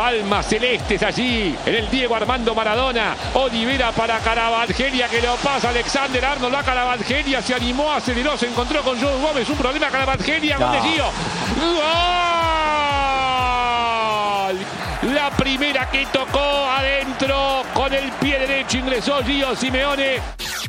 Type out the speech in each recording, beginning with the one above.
Palmas celestes allí en el Diego Armando Maradona. Olivera para Caravangelia que lo pasa Alexander Arnold a Caravangelia. Se animó, aceleró, se encontró con Joe Gómez. Un problema Caravangelia. Gol de Gio. ¡Gol! La primera que tocó adentro con el pie derecho ingresó Gio Simeone.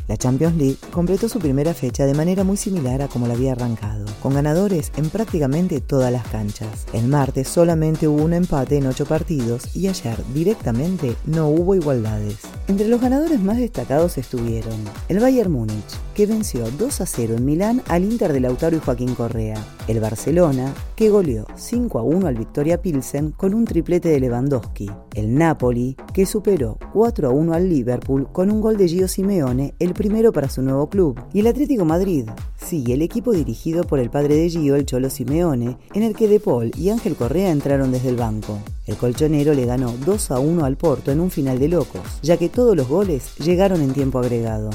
La Champions League completó su primera fecha de manera muy similar a como la había arrancado, con ganadores en prácticamente todas las canchas. El martes solamente hubo un empate en ocho partidos y ayer directamente no hubo igualdades. Entre los ganadores más destacados estuvieron el Bayern Múnich, que venció 2 a 0 en Milán al Inter de Lautaro y Joaquín Correa, el Barcelona, que goleó 5 a 1 al Victoria Pilsen con un triplete de Lewandowski, el Napoli, que superó 4 a 1 al Liverpool con un gol de Gio Simeone, el primero para su nuevo club, y el Atlético Madrid, el equipo dirigido por el padre de Gio, el Cholo Simeone, en el que De Paul y Ángel Correa entraron desde el banco. El colchonero le ganó 2 a 1 al Porto en un final de locos, ya que todos los goles llegaron en tiempo agregado.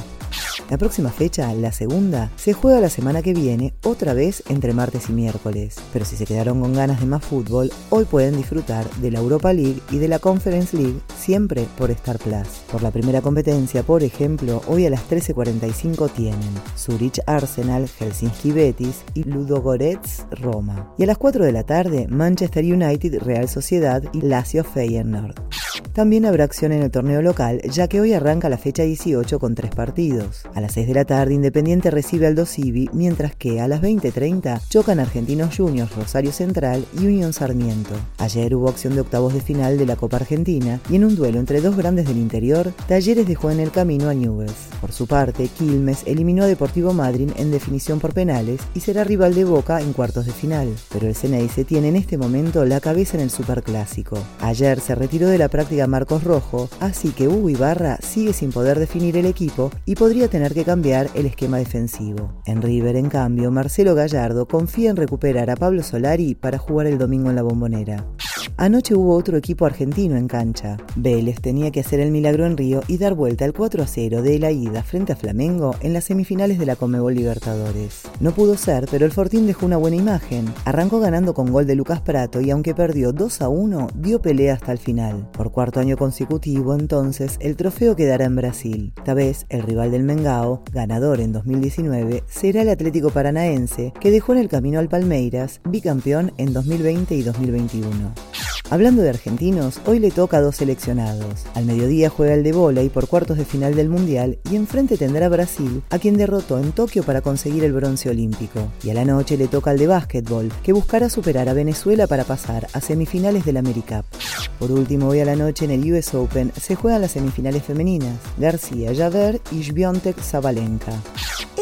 La próxima fecha, la segunda, se juega la semana que viene, otra vez entre martes y miércoles. Pero si se quedaron con ganas de más fútbol, hoy pueden disfrutar de la Europa League y de la Conference League, siempre por Star Plus. Por la primera competencia, por ejemplo, hoy a las 13.45 tienen Zurich Arsenal, Helsinki Betis y Ludogorets Roma. Y a las 4 de la tarde, Manchester United Real Sociedad y Lazio Feyenoord. También habrá acción en el torneo local, ya que hoy arranca la fecha 18 con tres partidos. A las 6 de la tarde, Independiente recibe al Dosivi, mientras que a las 20.30 chocan Argentinos Juniors, Rosario Central y Unión Sarmiento. Ayer hubo acción de octavos de final de la Copa Argentina y en un duelo entre dos grandes del interior, Talleres dejó en el camino a Newells. Por su parte, Quilmes eliminó a Deportivo Madryn en definición por penales y será rival de Boca en cuartos de final. Pero el se tiene en este momento la cabeza en el Superclásico. Ayer se retiró de la práctica Marcos Rojo, así que Hugo Ibarra sigue sin poder definir el equipo y podría tener que cambiar el esquema defensivo. En River, en cambio, Marcelo Gallardo confía en recuperar a Pablo Solari para jugar el domingo en la bombonera. Anoche hubo otro equipo argentino en cancha. Vélez tenía que hacer el milagro en Río y dar vuelta al 4 a 0 de la ida frente a Flamengo en las semifinales de la Comebol Libertadores. No pudo ser, pero el Fortín dejó una buena imagen. Arrancó ganando con gol de Lucas Prato y aunque perdió 2 a 1, dio pelea hasta el final. Por cuarto año consecutivo, entonces, el trofeo quedará en Brasil. Esta vez, el rival del Mengao, ganador en 2019, será el Atlético Paranaense, que dejó en el camino al Palmeiras, bicampeón en 2020 y 2021. Hablando de argentinos, hoy le toca a dos seleccionados. Al mediodía juega el de y por cuartos de final del Mundial y enfrente tendrá Brasil, a quien derrotó en Tokio para conseguir el bronce olímpico. Y a la noche le toca al de básquetbol, que buscará superar a Venezuela para pasar a semifinales del AmeriCup. Por último, hoy a la noche en el US Open se juegan las semifinales femeninas, García Javer y Sviontek Zabalenka.